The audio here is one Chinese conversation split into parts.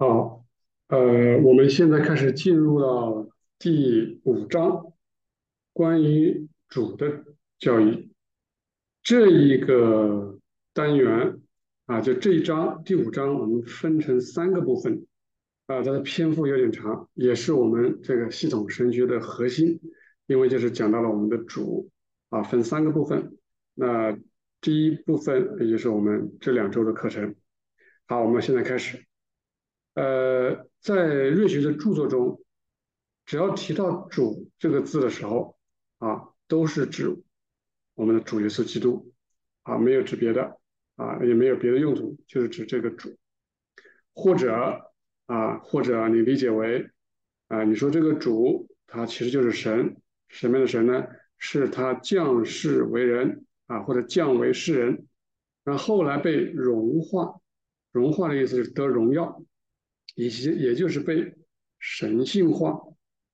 好，呃，我们现在开始进入到第五章，关于主的教育这一个单元啊，就这一章第五章，我们分成三个部分啊，它的篇幅有点长，也是我们这个系统神学的核心，因为就是讲到了我们的主啊，分三个部分。那第一部分也就是我们这两周的课程。好，我们现在开始。呃，在瑞学的著作中，只要提到“主”这个字的时候，啊，都是指我们的主耶稣基督，啊，没有指别的，啊，也没有别的用途，就是指这个主，或者啊，或者你理解为，啊，你说这个主，他其实就是神，什么样的神呢？是他降世为人，啊，或者降为世人，然后来被融化，融化的意思就是得荣耀。以及也就是被神性化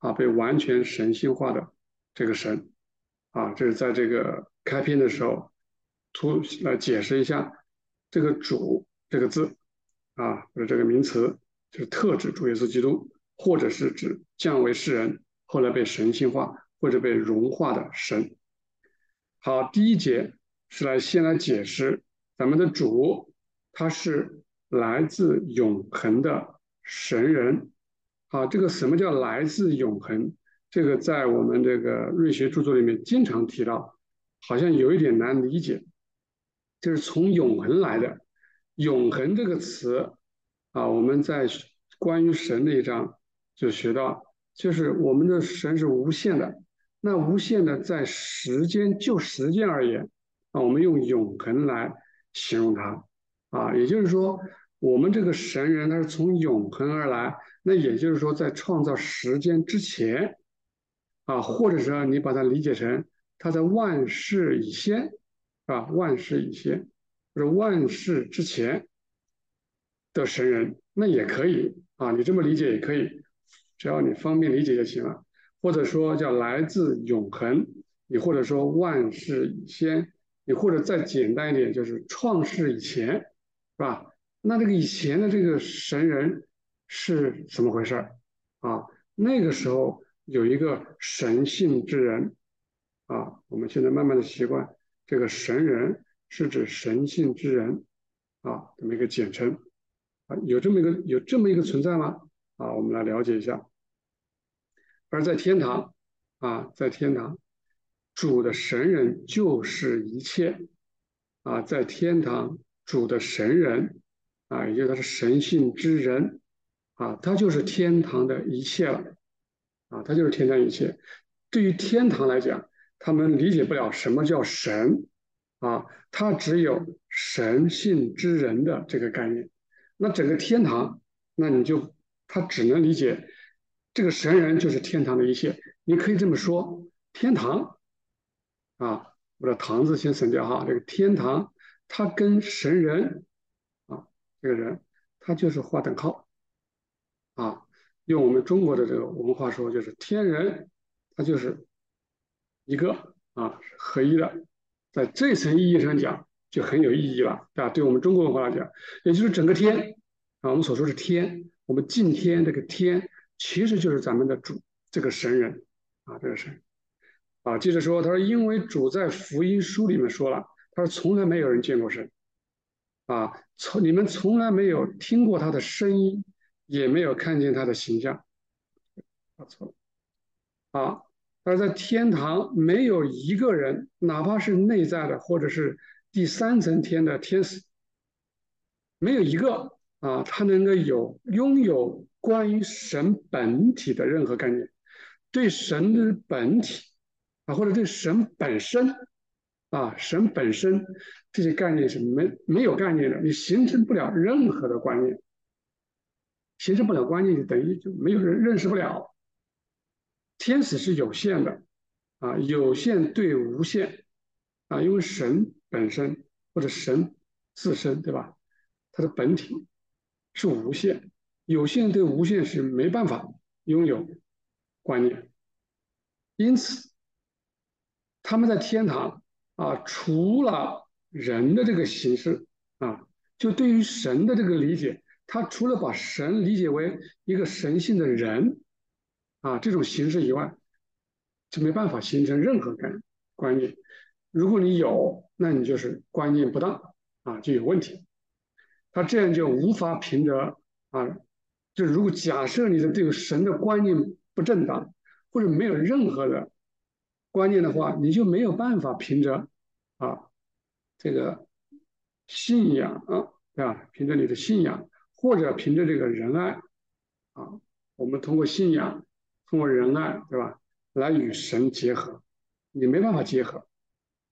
啊，被完全神性化的这个神啊，这是在这个开篇的时候，突来解释一下这个主这个字啊，或者这个名词，就是特指主耶稣基督，或者是指降为世人，后来被神性化或者被融化的神。好，第一节是来先来解释咱们的主，他是来自永恒的。神人，好，这个什么叫来自永恒？这个在我们这个瑞学著作里面经常提到，好像有一点难理解，就是从永恒来的。永恒这个词啊，我们在关于神那一章就学到，就是我们的神是无限的。那无限的在时间就时间而言啊，我们用永恒来形容它啊，也就是说。我们这个神人他是从永恒而来，那也就是说，在创造时间之前，啊，或者说你把它理解成他在万事以先，啊，万事以先，或者万事之前的神人，那也可以啊，你这么理解也可以，只要你方便理解就行了。或者说叫来自永恒，你或者说万事以先，你或者再简单一点，就是创世以前，是吧？那这个以前的这个神人是怎么回事啊？那个时候有一个神性之人啊，我们现在慢慢的习惯这个神人是指神性之人啊，这么一个简称啊，有这么一个有这么一个存在吗？啊，我们来了解一下。而在天堂啊，在天堂主的神人就是一切啊，在天堂主的神人。啊，也就是他是神性之人，啊，他就是天堂的一切了，啊，他就是天堂一切。对于天堂来讲，他们理解不了什么叫神，啊，他只有神性之人的这个概念。那整个天堂，那你就他只能理解这个神人就是天堂的一切。你可以这么说，天堂，啊，我的堂字先省掉哈，这个天堂，它跟神人。这个人，他就是划等号，啊，用我们中国的这个文化说，就是天人，他就是一个啊，合一的，在这层意义上讲就很有意义了，对吧？对我们中国文化来讲，也就是整个天啊，我们所说是天，我们敬天这个天，其实就是咱们的主这个神人啊，这个神啊，接着说，他说，因为主在福音书里面说了，他说从来没有人见过神。啊，从你们从来没有听过他的声音，也没有看见他的形象，啊错了，啊，而在天堂没有一个人，哪怕是内在的或者是第三层天的天使，没有一个啊，他能够有拥有关于神本体的任何概念，对神的本体啊，或者对神本身。啊，神本身这些概念是没没有概念的，你形成不了任何的观念，形成不了观念就等于就没有人认识不了。天使是有限的，啊，有限对无限，啊，因为神本身或者神自身，对吧？它的本体是无限，有限对无限是没办法拥有观念，因此他们在天堂。啊，除了人的这个形式啊，就对于神的这个理解，他除了把神理解为一个神性的人啊这种形式以外，就没办法形成任何概观念。如果你有，那你就是观念不当啊，就有问题。他这样就无法凭着啊，就如果假设你的这个神的观念不正当，或者没有任何的观念的话，你就没有办法凭着啊这个信仰啊，对吧？凭着你的信仰。或者凭着这个仁爱，啊，我们通过信仰，通过仁爱，对吧，来与神结合，你没办法结合，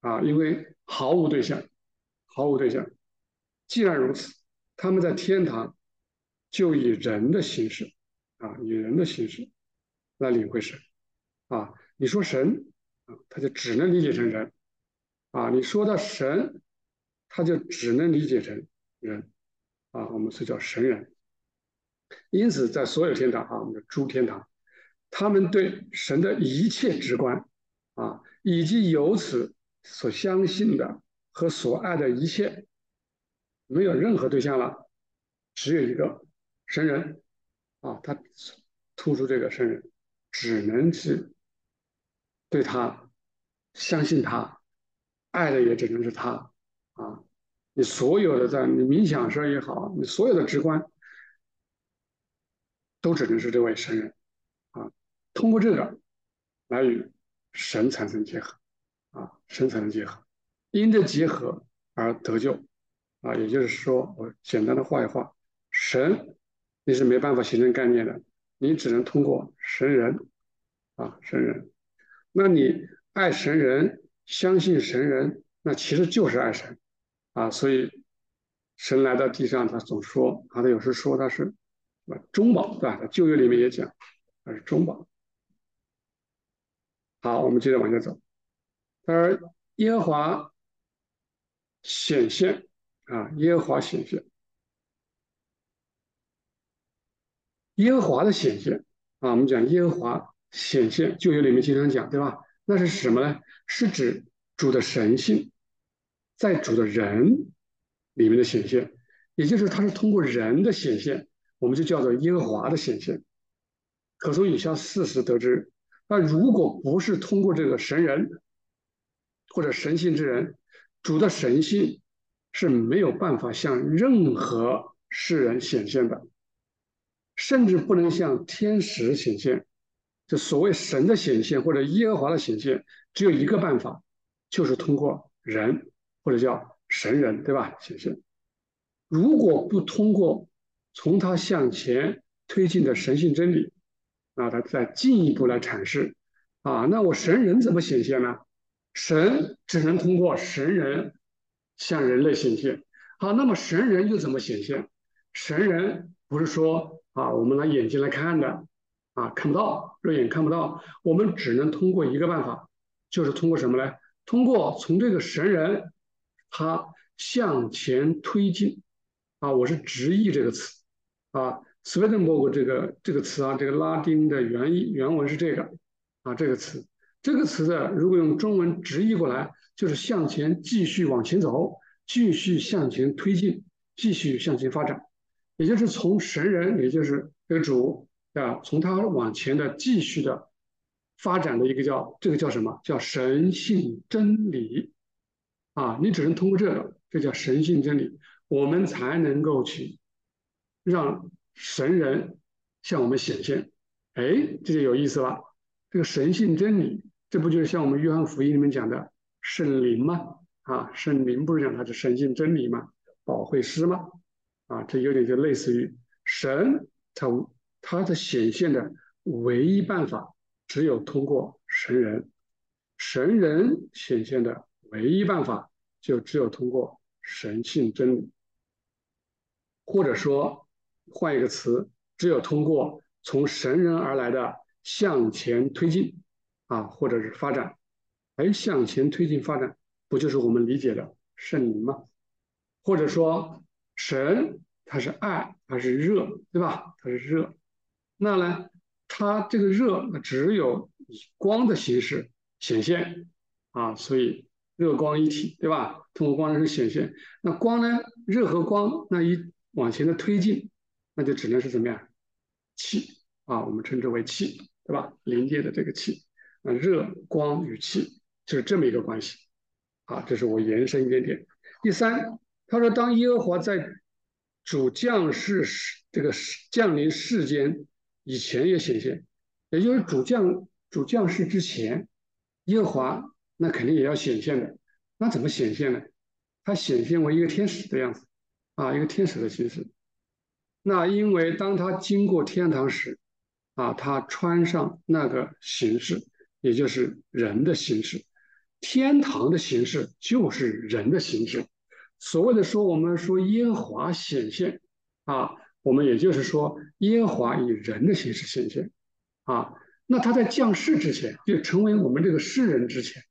啊，因为毫无对象，毫无对象。既然如此，他们在天堂就以人的形式，啊，以人的形式来领会神，啊，你说神，他就只能理解成人，啊，你说到神，他就只能理解成人。啊，我们是叫神人，因此在所有天堂啊，我们的诸天堂，他们对神的一切直观啊，以及由此所相信的和所爱的一切，没有任何对象了，只有一个神人。啊，他突出这个神人，只能是对他相信他，爱的也只能是他啊。你所有的在你冥想时也好，你所有的直观，都只能是这位神人啊。通过这个来与神产生结合啊，神产生结合，因这结合而得救啊。也就是说，我简单的画一画，神你是没办法形成概念的，你只能通过神人啊，神人。那你爱神人，相信神人，那其实就是爱神。啊，所以神来到地上，他总说啊，他有时说他是中保，对吧？在旧约里面也讲，他是中保。好，我们接着往下走。他说耶和华显现啊，耶和华显现，耶和华的显现啊，我们讲耶和华显现，旧约里面经常讲，对吧？那是什么呢？是指主的神性。在主的人里面的显现，也就是他是通过人的显现，我们就叫做耶和华的显现。可从以下事实得知，那如果不是通过这个神人或者神性之人，主的神性是没有办法向任何世人显现的，甚至不能向天使显现。就所谓神的显现或者耶和华的显现，只有一个办法，就是通过人。或者叫神人，对吧？显现，如果不通过从他向前推进的神性真理，啊，他再进一步来阐释，啊，那我神人怎么显现呢？神只能通过神人向人类显现。好，那么神人又怎么显现？神人不是说啊，我们拿眼睛来看的，啊，看不到，肉眼看不到，我们只能通过一个办法，就是通过什么呢？通过从这个神人。他向前推进，啊，我是直译这个词，啊，Swedenborg 这个这个词啊，这个拉丁的原意原文是这个，啊，这个词，这个词的如果用中文直译过来，就是向前继续往前走，继续向前推进，继续向前发展，也就是从神人，也就是这个主啊，从他往前的继续的发展的一个叫这个叫什么叫神性真理。啊，你只能通过这个，这叫神性真理，我们才能够去让神人向我们显现。哎，这就有意思了。这个神性真理，这不就是像我们约翰福音里面讲的圣灵吗？啊，圣灵不是讲它是神性真理吗？保惠师吗？啊，这有点就类似于神，他他的显现的唯一办法，只有通过神人，神人显现的。唯一办法就只有通过神性真理，或者说换一个词，只有通过从神人而来的向前推进啊，或者是发展。哎，向前推进发展，不就是我们理解的圣灵吗？或者说神它是爱，它是热，对吧？它是热。那呢，它这个热只有以光的形式显现啊，所以。热光一体，对吧？通过光的是显现。那光呢？热和光那一往前的推进那就只能是怎么样？气啊，我们称之为气，对吧？临界的这个气，啊，热光与气就是这么一个关系啊。这是我延伸一点点。第三，他说，当耶和华在主降世这个降临世间以前也显现，也就是主降主降世之前，耶和华那肯定也要显现的。那怎么显现呢？他显现为一个天使的样子啊，一个天使的形式。那因为当他经过天堂时，啊，他穿上那个形式，也就是人的形式。天堂的形式就是人的形式。所谓的说，我们说耶和华显现，啊，我们也就是说耶和华以人的形式显现，啊，那他在降世之前，就成为我们这个世人之前，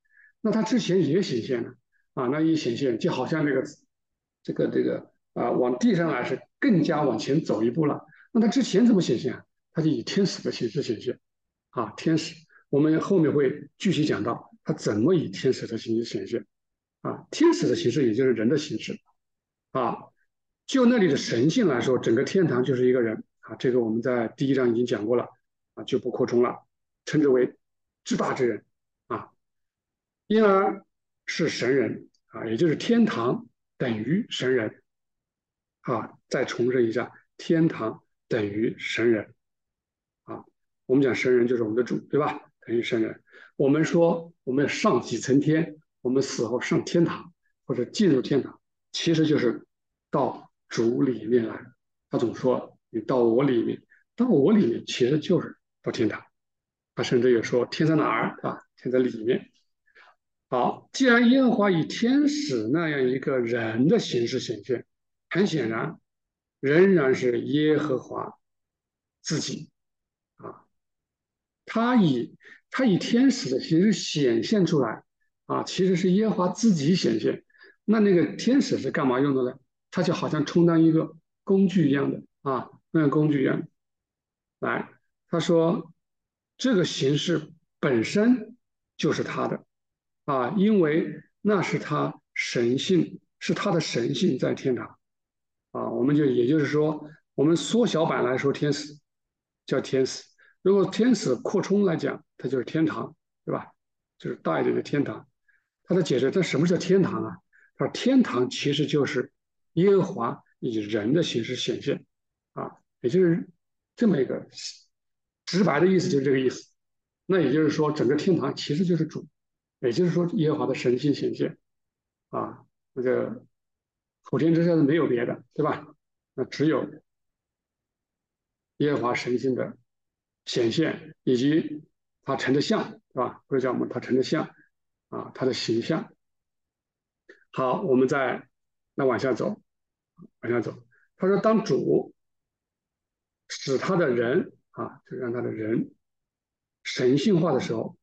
那他之前也显现了，啊，那一显现就好像这个，这个这个啊，往地上来是更加往前走一步了。那他之前怎么显现啊？他就以天使的形式显现，啊，天使，我们后面会具体讲到他怎么以天使的形式显现，啊，天使的形式也就是人的形式，啊，就那里的神性来说，整个天堂就是一个人，啊，这个我们在第一章已经讲过了，啊，就不扩充了，称之为至大之人，啊，因而是神人，啊，也就是天堂等于神人，啊，再重申一下，天堂等于神人。啊我们讲神人就是我们的主，对吧？等于神人。我们说我们上几层天，我们死后上天堂或者进入天堂，其实就是到主里面来。他总说你到我里面，到我里面其实就是到天堂。他甚至也说天在哪儿啊？天在里面。好，既然耶和华以天使那样一个人的形式显现，很显然仍然是耶和华自己啊。他以他以天使的形式显现出来，啊，其实是耶和华自己显现。那那个天使是干嘛用的呢？他就好像充当一个工具一样的啊，那个工具一样。来，他说这个形式本身就是他的啊，因为那是他神性，是他的神性在天堂啊。我们就也就是说，我们缩小版来说，天使叫天使。如果天使扩充来讲，它就是天堂，对吧？就是大一点的天堂。他的解释，这什么叫天堂啊？他说，天堂其实就是耶和华以人的形式显现，啊，也就是这么一个直白的意思，就是这个意思。那也就是说，整个天堂其实就是主，也就是说，耶和华的神性显现，啊，那个普天之下是没有别的，对吧？那只有耶和华神性的。显现以及他成的像，是吧？或者叫我们他成的像啊，他的形象。好，我们再那往下走，往下走。他说，当主使他的人啊，就让他的人神性化的时候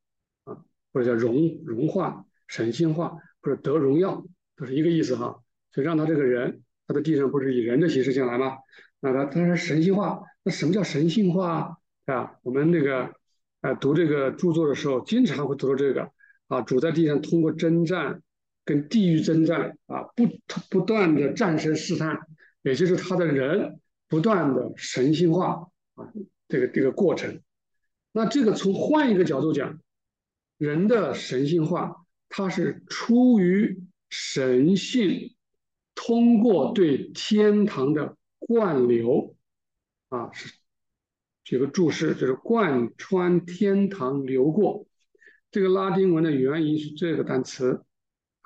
啊，或者叫融融化、神性化，或者得荣耀，都是一个意思哈。就让他这个人，他的地上不是以人的形式进来吗？那他他是神性化，那什么叫神性化？啊，我们那个，呃，读这个著作的时候，经常会读到这个啊，主在地上通过征战，跟地狱征战啊，不不断的战胜试探，也就是他的人不断的神性化啊，这个这个过程。那这个从换一个角度讲，人的神性化，它是出于神性，通过对天堂的灌流啊，是。这个注释就是贯穿天堂流过，这个拉丁文的原因是这个单词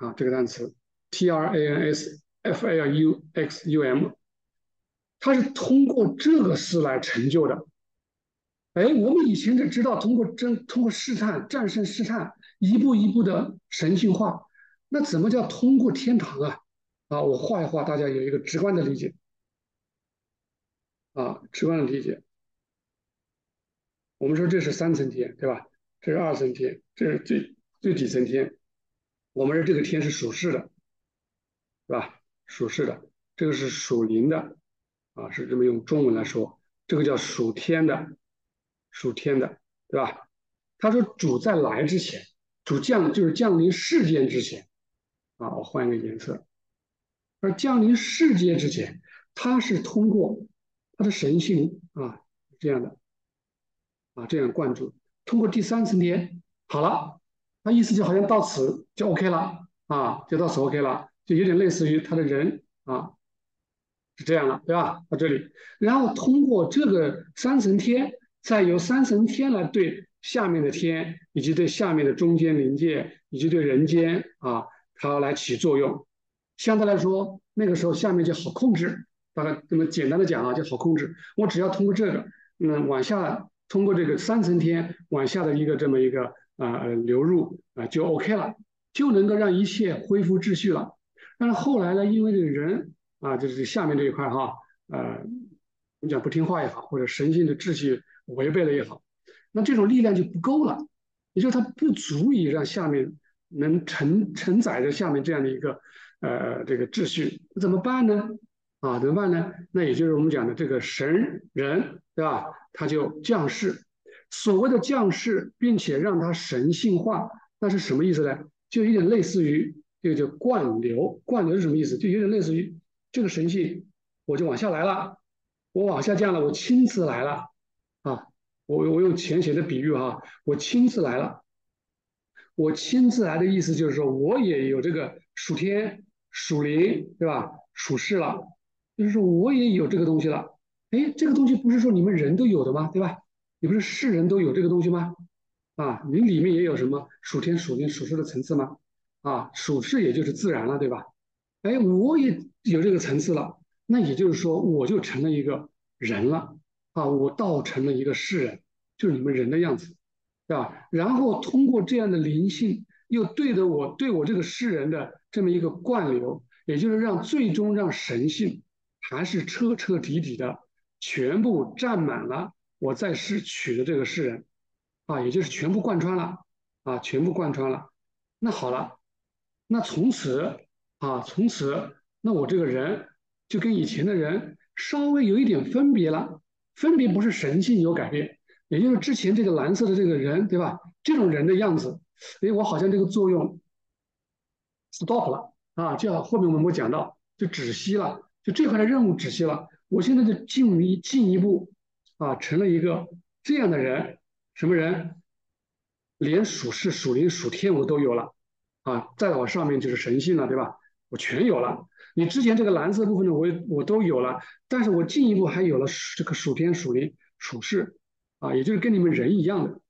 啊，这个单词 T R A N S F L U X U M，它是通过这个事来成就的。哎，我们以前只知道通过真通过试探战胜试探，一步一步的神性化，那怎么叫通过天堂啊？啊，我画一画，大家有一个直观的理解啊，直观的理解。我们说这是三层天，对吧？这是二层天，这是最最底层天。我们说这个天是属世的，对吧？属世的，这个是属灵的，啊，是这么用中文来说，这个叫属天的，属天的，对吧？他说主在来之前，主降就是降临世间之前，啊，我换一个颜色，而降临世界之前，他是通过。他的神性啊这样的啊这样灌注。通过第三层天，好了，他意思就好像到此就 OK 了啊，就到此 OK 了，就有点类似于他的人啊是这样了，对吧？到这里，然后通过这个三层天，再由三层天来对下面的天，以及对下面的中间临界，以及对人间啊，它来起作用。相对来说，那个时候下面就好控制。大概这么简单的讲啊，就好控制。我只要通过这个，嗯，往下。通过这个三层天往下的一个这么一个啊流入啊就 OK 了，就能够让一切恢复秩序了。但是后来呢，因为这个人啊，就是下面这一块哈，呃，你讲不听话也好，或者神性的秩序违背了也好，那这种力量就不够了，也就是它不足以让下面能承承载着下面这样的一个呃这个秩序，怎么办呢？啊，怎么办呢？那也就是我们讲的这个神人，对吧？他就降世，所谓的降世，并且让它神性化，那是什么意思呢？就有点类似于这个叫灌流，灌流是什么意思？就有点类似于这个神性，我就往下来了，我往下降了，我亲自来了啊！我我用浅显的比喻哈，我亲自来了，我亲自来的意思就是说我也有这个属天、属灵，对吧？属世了，就是说我也有这个东西了。哎，这个东西不是说你们人都有的吗？对吧？你不是世人都有这个东西吗？啊，你里面也有什么属天、属灵、属世的层次吗？啊，属世也就是自然了，对吧？哎，我也有这个层次了，那也就是说我就成了一个人了啊，我倒成了一个世人，就是你们人的样子，对吧？然后通过这样的灵性，又对着我对我这个世人的这么一个灌流，也就是让最终让神性还是彻彻底底的。全部占满了我在世取的这个世人，啊，也就是全部贯穿了，啊，全部贯穿了。那好了，那从此啊，从此那我这个人就跟以前的人稍微有一点分别了，分别不是神性有改变，也就是之前这个蓝色的这个人，对吧？这种人的样子，哎，我好像这个作用 stop 了啊，就要后面我们会讲到，就止息了，就这块的任务止息了。我现在就进一进一步啊，成了一个这样的人，什么人？连属世、属灵、属天我都有了啊！再往上面就是神性了，对吧？我全有了。你之前这个蓝色部分呢，我我都有了，但是我进一步还有了这个属天、属灵、属世啊，也就是跟你们人一样的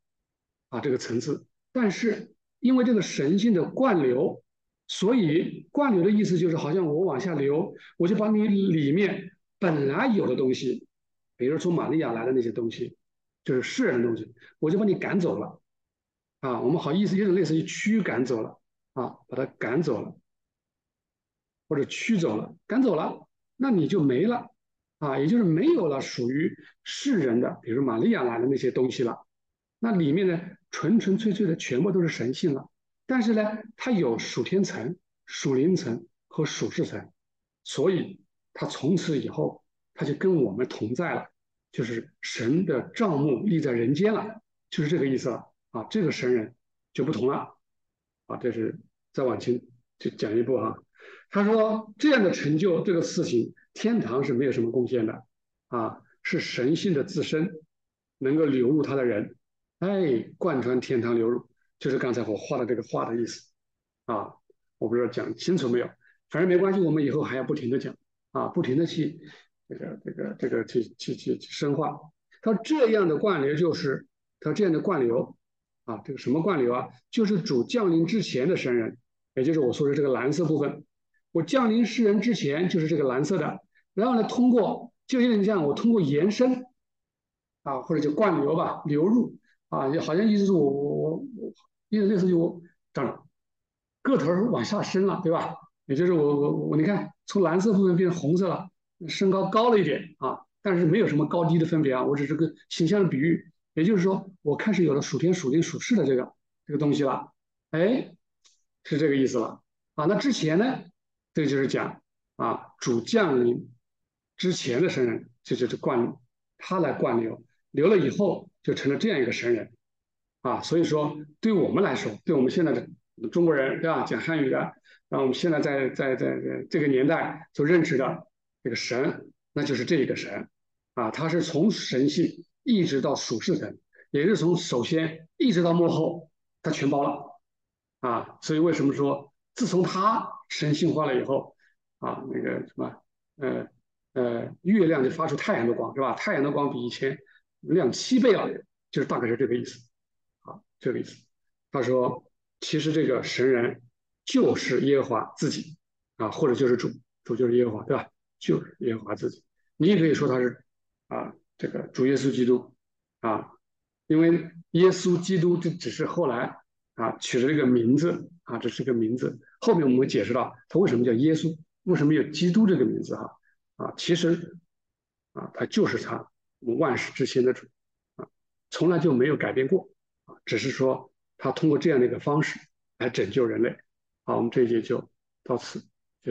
啊这个层次。但是因为这个神性的灌流，所以灌流的意思就是好像我往下流，我就把你里面。本来有的东西，比如从玛利亚来的那些东西，就是世人的东西，我就把你赶走了，啊，我们好意思有点类似于驱赶走了，啊，把他赶走了，或者驱走了，赶走了，那你就没了，啊，也就是没有了属于世人的，比如玛利亚来的那些东西了，那里面呢，纯纯粹粹的全部都是神性了，但是呢，它有属天层、属灵层和属世层，所以。它从此以后，他就跟我们同在了，就是神的账目立在人间了，就是这个意思了啊。这个神人就不同了啊。这是再往前就讲一步哈。他说这样的成就这个事情，天堂是没有什么贡献的啊，是神性的自身能够流入他的人，哎，贯穿天堂流入，就是刚才我画的这个画的意思啊。我不知道讲清楚没有，反正没关系，我们以后还要不停的讲。啊，不停的去这个这个这个去去去去深化。他这样的灌流就是他这样的灌流啊，这个什么灌流啊？就是主降临之前的神人，也就是我说的这个蓝色部分。我降临世人之前就是这个蓝色的，然后呢，通过就有点像我通过延伸啊，或者叫灌流吧，流入啊，好像意思是我我我我，意思类似于我长个头往下伸了，对吧？也就是我我我，你看，从蓝色部分变成红色了，身高高了一点啊，但是没有什么高低的分别啊，我只是个形象的比喻。也就是说，我开始有了属天、属地、属世的这个这个东西了，哎，是这个意思了啊。那之前呢，这就是讲啊，主降临之前的神人，这就是灌他来灌流，流了以后就成了这样一个神人啊。所以说，对我们来说，对我们现在的中国人，对吧？讲汉语的。然后我们现在在在在这个年代所认识的这个神，那就是这个神啊，他是从神性一直到属世神，也是从首先一直到幕后，他全包了啊。所以为什么说自从他神性化了以后啊，那个什么呃呃，月亮就发出太阳的光是吧？太阳的光比以前亮七倍了，就是大概是这个意思啊，这个意思。他说，其实这个神人就是耶和华自己啊，或者就是主，主就是耶和华，对吧？就是耶和华自己。你也可以说他是。啊，这个主耶稣基督啊，因为耶稣基督这只是后来啊取了这个名字啊，这是个名字。后面我们解释到他为什么叫耶稣，为什么有基督这个名字哈啊，其实啊他就是他万事之先的主啊，从来就没有改变过啊，只是说他通过这样的一个方式来拯救人类。好，我们这一节就到此。